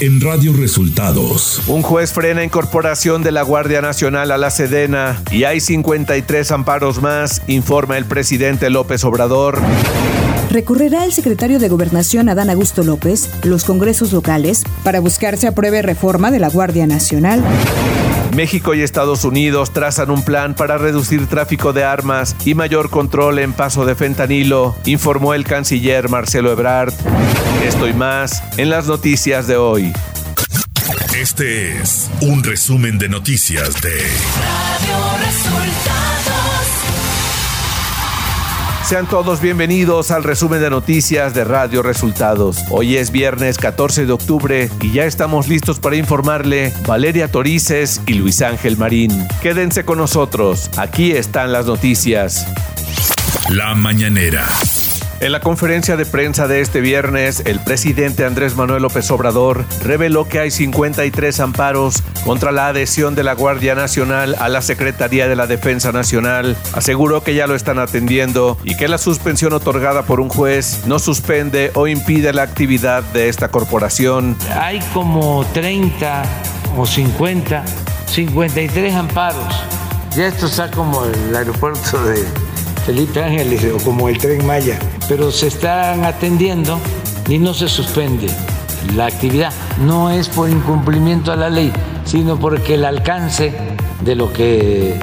en Radio Resultados. Un juez frena incorporación de la Guardia Nacional a la Sedena y hay 53 amparos más, informa el presidente López Obrador. Recorrerá el secretario de Gobernación Adán Augusto López los congresos locales para buscar se apruebe reforma de la Guardia Nacional. México y Estados Unidos trazan un plan para reducir tráfico de armas y mayor control en paso de fentanilo, informó el canciller Marcelo Ebrard. Esto y más en las noticias de hoy. Este es un resumen de noticias de Radio Resultados. Sean todos bienvenidos al resumen de noticias de Radio Resultados. Hoy es viernes 14 de octubre y ya estamos listos para informarle Valeria Torices y Luis Ángel Marín. Quédense con nosotros, aquí están las noticias. La mañanera. En la conferencia de prensa de este viernes, el presidente Andrés Manuel López Obrador reveló que hay 53 amparos contra la adhesión de la Guardia Nacional a la Secretaría de la Defensa Nacional. Aseguró que ya lo están atendiendo y que la suspensión otorgada por un juez no suspende o impide la actividad de esta corporación. Hay como 30 o 50, 53 amparos. Ya esto está como el aeropuerto de Felipe Ángeles o como el tren Maya, pero se están atendiendo y no se suspende la actividad. No es por incumplimiento a la ley, sino porque el alcance de lo que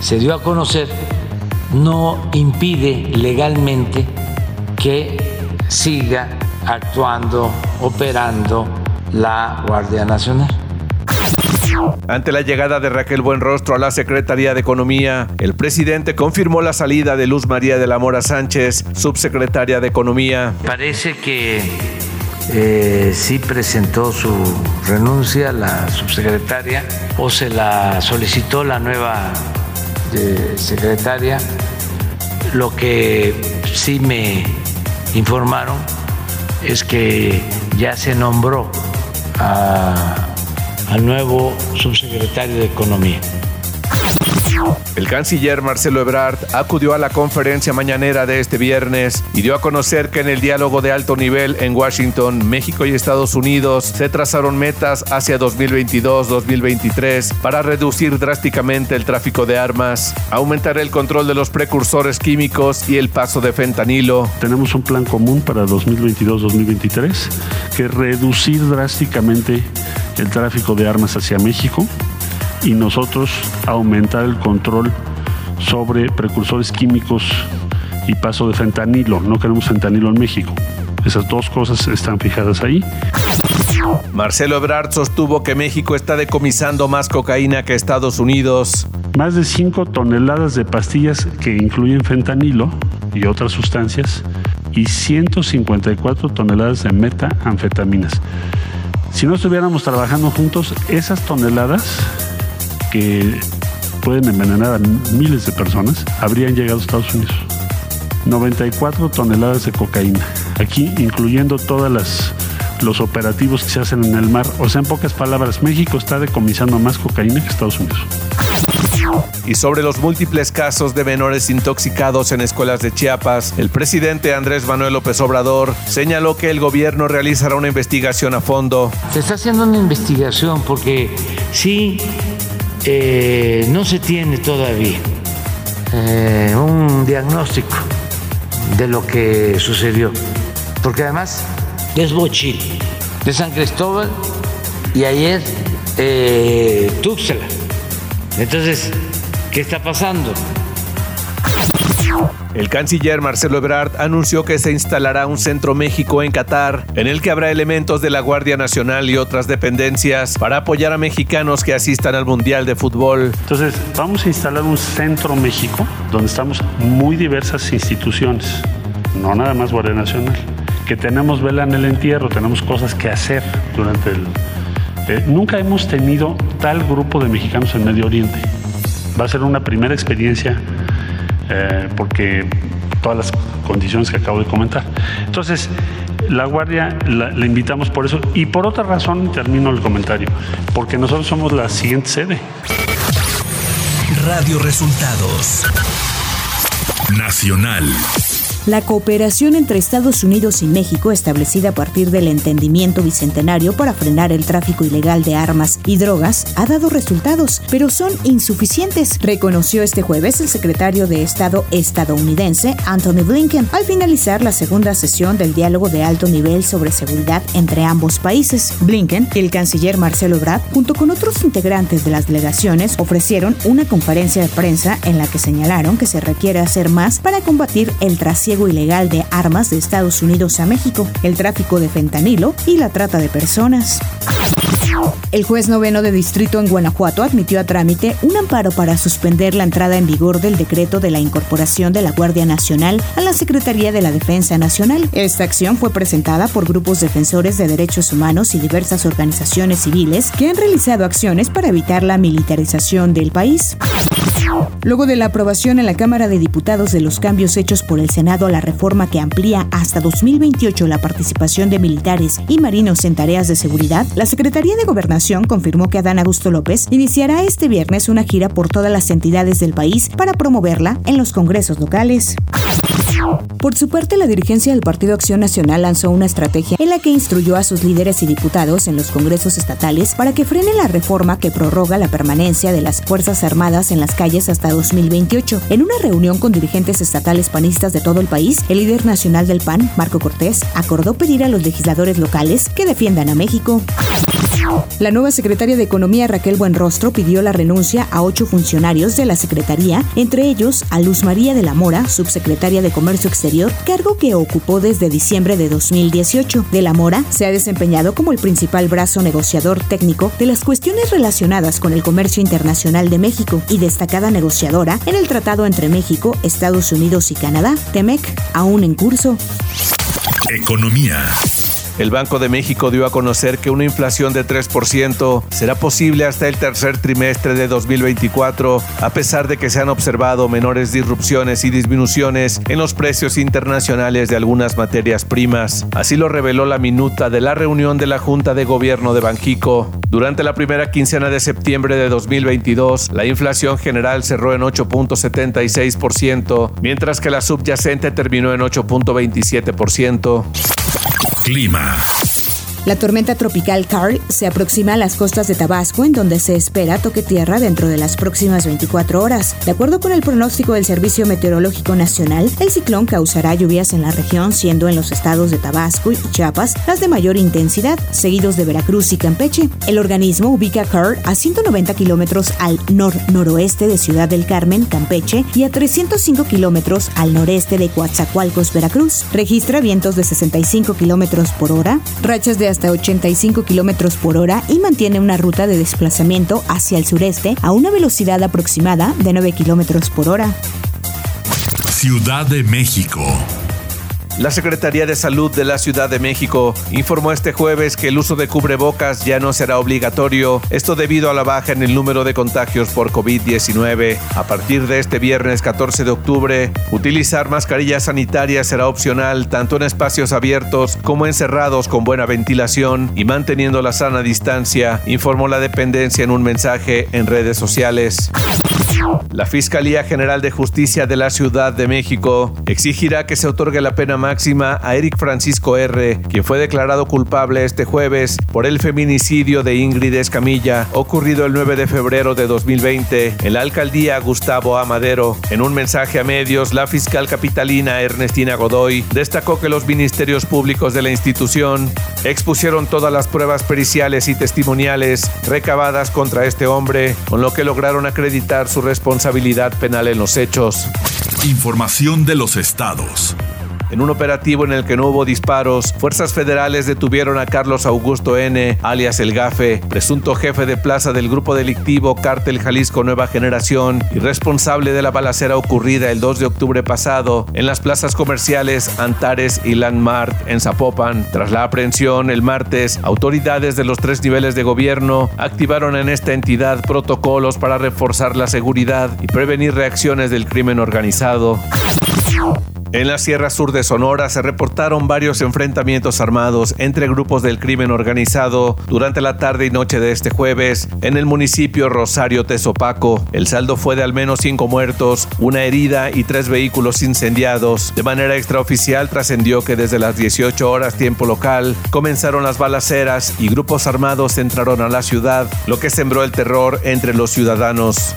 se dio a conocer no impide legalmente que siga actuando, operando la Guardia Nacional. Ante la llegada de Raquel Buenrostro a la Secretaría de Economía, el presidente confirmó la salida de Luz María de la Mora Sánchez, subsecretaria de Economía. Parece que eh, sí presentó su renuncia la subsecretaria o se la solicitó la nueva eh, secretaria. Lo que sí me informaron es que ya se nombró a al nuevo subsecretario de Economía. El canciller Marcelo Ebrard acudió a la conferencia mañanera de este viernes y dio a conocer que en el diálogo de alto nivel en Washington, México y Estados Unidos se trazaron metas hacia 2022-2023 para reducir drásticamente el tráfico de armas, aumentar el control de los precursores químicos y el paso de fentanilo. Tenemos un plan común para 2022-2023 que es reducir drásticamente el tráfico de armas hacia México y nosotros aumentar el control sobre precursores químicos y paso de fentanilo. No queremos fentanilo en México. Esas dos cosas están fijadas ahí. Marcelo Ebrard sostuvo que México está decomisando más cocaína que Estados Unidos. Más de 5 toneladas de pastillas que incluyen fentanilo y otras sustancias y 154 toneladas de metanfetaminas. Si no estuviéramos trabajando juntos, esas toneladas que pueden envenenar a miles de personas habrían llegado a Estados Unidos. 94 toneladas de cocaína, aquí incluyendo todas las los operativos que se hacen en el mar. O sea, en pocas palabras, México está decomisando más cocaína que Estados Unidos y sobre los múltiples casos de menores intoxicados en escuelas de Chiapas, el presidente Andrés Manuel López Obrador señaló que el gobierno realizará una investigación a fondo. Se está haciendo una investigación porque sí, eh, no se tiene todavía eh, un diagnóstico de lo que sucedió, porque además es Bochil, de San Cristóbal y ayer eh, Tuxtla. Entonces, ¿Qué está pasando? El canciller Marcelo Ebrard anunció que se instalará un Centro México en Qatar, en el que habrá elementos de la Guardia Nacional y otras dependencias para apoyar a mexicanos que asistan al Mundial de Fútbol. Entonces, vamos a instalar un Centro México, donde estamos muy diversas instituciones, no nada más Guardia Nacional, que tenemos vela en el entierro, tenemos cosas que hacer durante el... Nunca hemos tenido tal grupo de mexicanos en Medio Oriente va a ser una primera experiencia eh, porque todas las condiciones que acabo de comentar. Entonces, la Guardia la, invitamos por eso y por otra razón termino el comentario, porque nosotros somos la siguiente sede. Radio Resultados Nacional. La cooperación entre Estados Unidos y México, establecida a partir del entendimiento bicentenario para frenar el tráfico ilegal de armas y drogas, ha dado resultados, pero son insuficientes, reconoció este jueves el secretario de Estado estadounidense Anthony Blinken al finalizar la segunda sesión del diálogo de alto nivel sobre seguridad entre ambos países. Blinken y el canciller Marcelo Ebrard, junto con otros integrantes de las delegaciones, ofrecieron una conferencia de prensa en la que señalaron que se requiere hacer más para combatir el trasiego ilegal de armas de Estados Unidos a México, el tráfico de fentanilo y la trata de personas. El juez noveno de distrito en Guanajuato admitió a trámite un amparo para suspender la entrada en vigor del decreto de la incorporación de la Guardia Nacional a la Secretaría de la Defensa Nacional. Esta acción fue presentada por grupos defensores de derechos humanos y diversas organizaciones civiles que han realizado acciones para evitar la militarización del país. Luego de la aprobación en la Cámara de Diputados de los cambios hechos por el Senado a la reforma que amplía hasta 2028 la participación de militares y marinos en tareas de seguridad, la Secretaría de Gobernación confirmó que Adán Augusto López iniciará este viernes una gira por todas las entidades del país para promoverla en los congresos locales. Por su parte, la dirigencia del Partido Acción Nacional lanzó una estrategia en la que instruyó a sus líderes y diputados en los congresos estatales para que frenen la reforma que prorroga la permanencia de las Fuerzas Armadas en las calles hasta 2028. En una reunión con dirigentes estatales panistas de todo el país, el líder nacional del PAN, Marco Cortés, acordó pedir a los legisladores locales que defiendan a México. La nueva secretaria de Economía Raquel Buenrostro pidió la renuncia a ocho funcionarios de la Secretaría, entre ellos a Luz María de la Mora, subsecretaria de Comercio Exterior, cargo que ocupó desde diciembre de 2018. De la Mora se ha desempeñado como el principal brazo negociador técnico de las cuestiones relacionadas con el comercio internacional de México y destacada negociadora en el tratado entre México, Estados Unidos y Canadá, TEMEC, aún en curso. Economía. El Banco de México dio a conocer que una inflación de 3% será posible hasta el tercer trimestre de 2024, a pesar de que se han observado menores disrupciones y disminuciones en los precios internacionales de algunas materias primas. Así lo reveló la minuta de la reunión de la Junta de Gobierno de Banjico. Durante la primera quincena de septiembre de 2022, la inflación general cerró en 8.76%, mientras que la subyacente terminó en 8.27%. Clima. La tormenta tropical Carl se aproxima a las costas de Tabasco, en donde se espera toque tierra dentro de las próximas 24 horas. De acuerdo con el pronóstico del Servicio Meteorológico Nacional, el ciclón causará lluvias en la región, siendo en los estados de Tabasco y Chiapas las de mayor intensidad, seguidos de Veracruz y Campeche. El organismo ubica Carl a 190 kilómetros al nor-noroeste de Ciudad del Carmen, Campeche, y a 305 kilómetros al noreste de Coatzacoalcos, Veracruz. Registra vientos de 65 kilómetros por hora, rachas de hasta 85 kilómetros por hora y mantiene una ruta de desplazamiento hacia el sureste a una velocidad aproximada de 9 kilómetros por hora. Ciudad de México. La Secretaría de Salud de la Ciudad de México informó este jueves que el uso de cubrebocas ya no será obligatorio, esto debido a la baja en el número de contagios por COVID-19. A partir de este viernes 14 de octubre, utilizar mascarillas sanitarias será opcional tanto en espacios abiertos como encerrados con buena ventilación y manteniendo la sana distancia, informó la dependencia en un mensaje en redes sociales. La Fiscalía General de Justicia de la Ciudad de México exigirá que se otorgue la pena máxima a Eric Francisco R., quien fue declarado culpable este jueves por el feminicidio de Ingrid Escamilla, ocurrido el 9 de febrero de 2020 en la alcaldía Gustavo Amadero. En un mensaje a medios, la fiscal capitalina Ernestina Godoy destacó que los ministerios públicos de la institución expusieron todas las pruebas periciales y testimoniales recabadas contra este hombre, con lo que lograron acreditar su responsabilidad penal en los hechos. Información de los estados. En un operativo en el que no hubo disparos, fuerzas federales detuvieron a Carlos Augusto N., alias El Gafe, presunto jefe de plaza del grupo delictivo Cártel Jalisco Nueva Generación y responsable de la balacera ocurrida el 2 de octubre pasado en las plazas comerciales Antares y Landmark en Zapopan. Tras la aprehensión el martes, autoridades de los tres niveles de gobierno activaron en esta entidad protocolos para reforzar la seguridad y prevenir reacciones del crimen organizado. En la Sierra Sur de Sonora se reportaron varios enfrentamientos armados entre grupos del crimen organizado durante la tarde y noche de este jueves en el municipio Rosario Tezopaco. El saldo fue de al menos cinco muertos, una herida y tres vehículos incendiados. De manera extraoficial trascendió que desde las 18 horas tiempo local comenzaron las balaceras y grupos armados entraron a la ciudad, lo que sembró el terror entre los ciudadanos.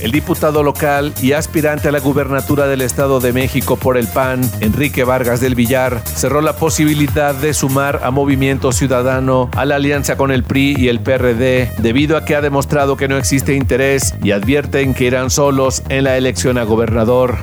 El diputado local y aspirante a la gubernatura del Estado de México por el PAN, Enrique Vargas del Villar, cerró la posibilidad de sumar a Movimiento Ciudadano a la alianza con el PRI y el PRD, debido a que ha demostrado que no existe interés y advierten que irán solos en la elección a gobernador.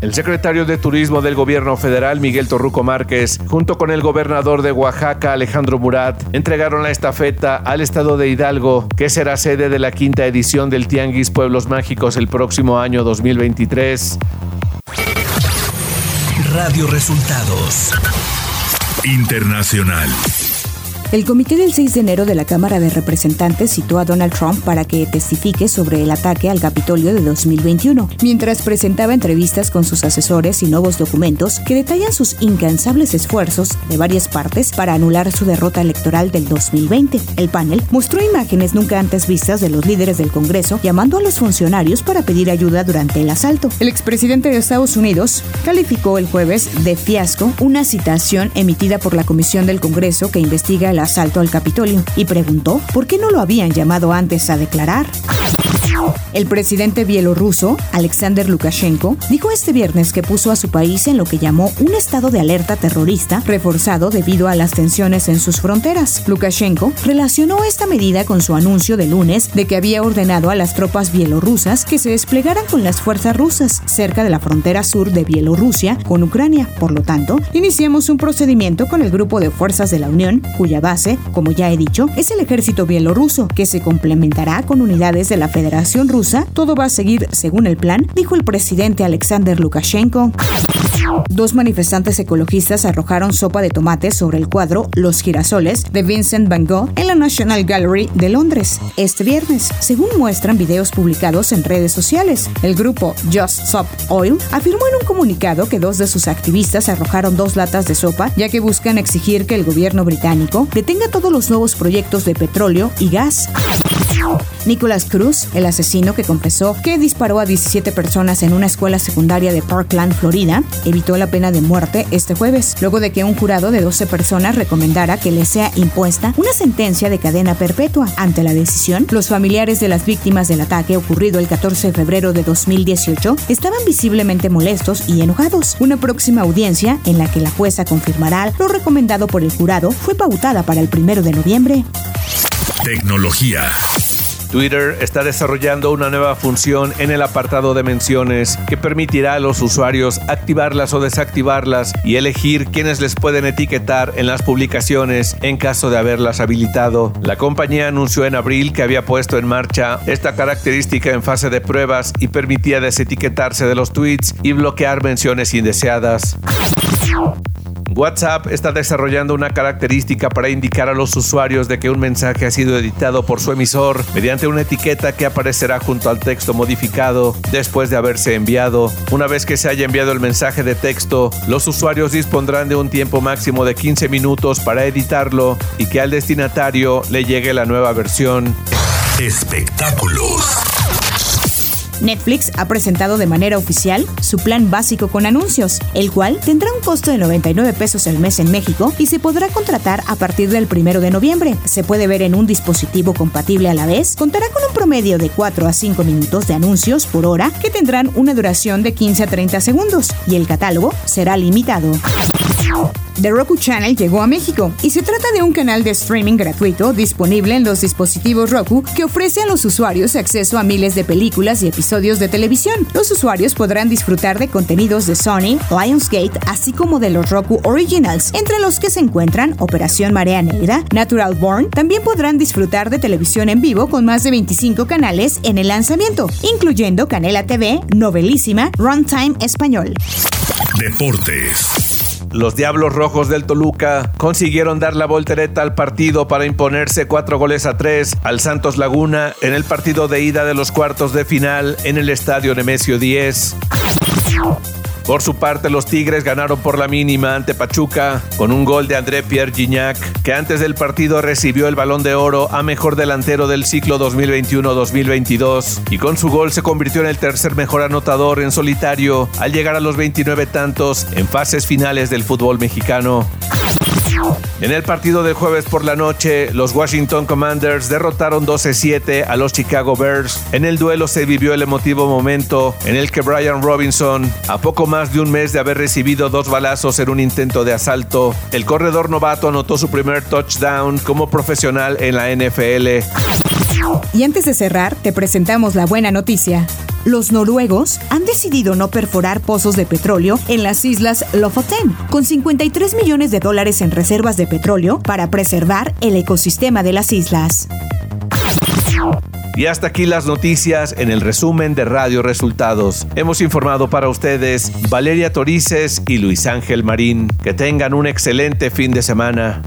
El secretario de Turismo del gobierno federal, Miguel Torruco Márquez, junto con el gobernador de Oaxaca, Alejandro Murat, entregaron la estafeta al estado de Hidalgo, que será sede de la quinta edición del Tianguis Pueblos Mágicos el próximo año 2023. Radio Resultados Internacional. El comité del 6 de enero de la Cámara de Representantes citó a Donald Trump para que testifique sobre el ataque al Capitolio de 2021, mientras presentaba entrevistas con sus asesores y nuevos documentos que detallan sus incansables esfuerzos de varias partes para anular su derrota electoral del 2020. El panel mostró imágenes nunca antes vistas de los líderes del Congreso llamando a los funcionarios para pedir ayuda durante el asalto. El expresidente de Estados Unidos calificó el jueves de fiasco una citación emitida por la Comisión del Congreso que investiga el asalto al Capitolio y preguntó por qué no lo habían llamado antes a declarar. El presidente bielorruso, Alexander Lukashenko, dijo este viernes que puso a su país en lo que llamó un estado de alerta terrorista reforzado debido a las tensiones en sus fronteras. Lukashenko relacionó esta medida con su anuncio de lunes de que había ordenado a las tropas bielorrusas que se desplegaran con las fuerzas rusas cerca de la frontera sur de Bielorrusia con Ucrania. Por lo tanto, iniciamos un procedimiento con el grupo de fuerzas de la Unión, cuya base, como ya he dicho, es el ejército bielorruso, que se complementará con unidades de la Rusa todo va a seguir según el plan, dijo el presidente Alexander Lukashenko. Dos manifestantes ecologistas arrojaron sopa de tomate sobre el cuadro Los girasoles de Vincent Van Gogh en la National Gallery de Londres este viernes, según muestran videos publicados en redes sociales. El grupo Just Stop Oil afirmó en un comunicado que dos de sus activistas arrojaron dos latas de sopa ya que buscan exigir que el gobierno británico detenga todos los nuevos proyectos de petróleo y gas. Nicholas Cruz, el asesino que confesó que disparó a 17 personas en una escuela secundaria de Parkland, Florida, evitó la pena de muerte este jueves, luego de que un jurado de 12 personas recomendara que le sea impuesta una sentencia de cadena perpetua. Ante la decisión, los familiares de las víctimas del ataque ocurrido el 14 de febrero de 2018 estaban visiblemente molestos y enojados. Una próxima audiencia, en la que la jueza confirmará lo recomendado por el jurado, fue pautada para el primero de noviembre. Tecnología. Twitter está desarrollando una nueva función en el apartado de menciones que permitirá a los usuarios activarlas o desactivarlas y elegir quiénes les pueden etiquetar en las publicaciones en caso de haberlas habilitado. La compañía anunció en abril que había puesto en marcha esta característica en fase de pruebas y permitía desetiquetarse de los tweets y bloquear menciones indeseadas. WhatsApp está desarrollando una característica para indicar a los usuarios de que un mensaje ha sido editado por su emisor mediante una etiqueta que aparecerá junto al texto modificado después de haberse enviado. Una vez que se haya enviado el mensaje de texto, los usuarios dispondrán de un tiempo máximo de 15 minutos para editarlo y que al destinatario le llegue la nueva versión. Espectáculos. Netflix ha presentado de manera oficial su plan básico con anuncios, el cual tendrá un costo de 99 pesos al mes en México y se podrá contratar a partir del 1 de noviembre. Se puede ver en un dispositivo compatible a la vez, contará con un promedio de 4 a 5 minutos de anuncios por hora que tendrán una duración de 15 a 30 segundos y el catálogo será limitado. The Roku Channel llegó a México y se trata de un canal de streaming gratuito disponible en los dispositivos Roku que ofrece a los usuarios acceso a miles de películas y episodios de televisión. Los usuarios podrán disfrutar de contenidos de Sony, Lionsgate, así como de los Roku Originals, entre los que se encuentran Operación Marea Negra, Natural Born. También podrán disfrutar de televisión en vivo con más de 25 canales en el lanzamiento, incluyendo Canela TV, Novelísima, Runtime Español. Deportes. Los Diablos Rojos del Toluca consiguieron dar la voltereta al partido para imponerse cuatro goles a tres al Santos Laguna en el partido de ida de los cuartos de final en el estadio Nemesio 10. Por su parte, los Tigres ganaron por la mínima ante Pachuca con un gol de André Pierre Gignac, que antes del partido recibió el balón de oro a mejor delantero del ciclo 2021-2022 y con su gol se convirtió en el tercer mejor anotador en solitario al llegar a los 29 tantos en fases finales del fútbol mexicano. En el partido del jueves por la noche, los Washington Commanders derrotaron 12-7 a los Chicago Bears. En el duelo se vivió el emotivo momento en el que Brian Robinson, a poco más de un mes de haber recibido dos balazos en un intento de asalto, el corredor novato anotó su primer touchdown como profesional en la NFL. Y antes de cerrar, te presentamos la buena noticia. Los noruegos han decidido no perforar pozos de petróleo en las islas Lofoten, con 53 millones de dólares en reservas de petróleo para preservar el ecosistema de las islas. Y hasta aquí las noticias en el resumen de Radio Resultados. Hemos informado para ustedes Valeria Torices y Luis Ángel Marín. Que tengan un excelente fin de semana.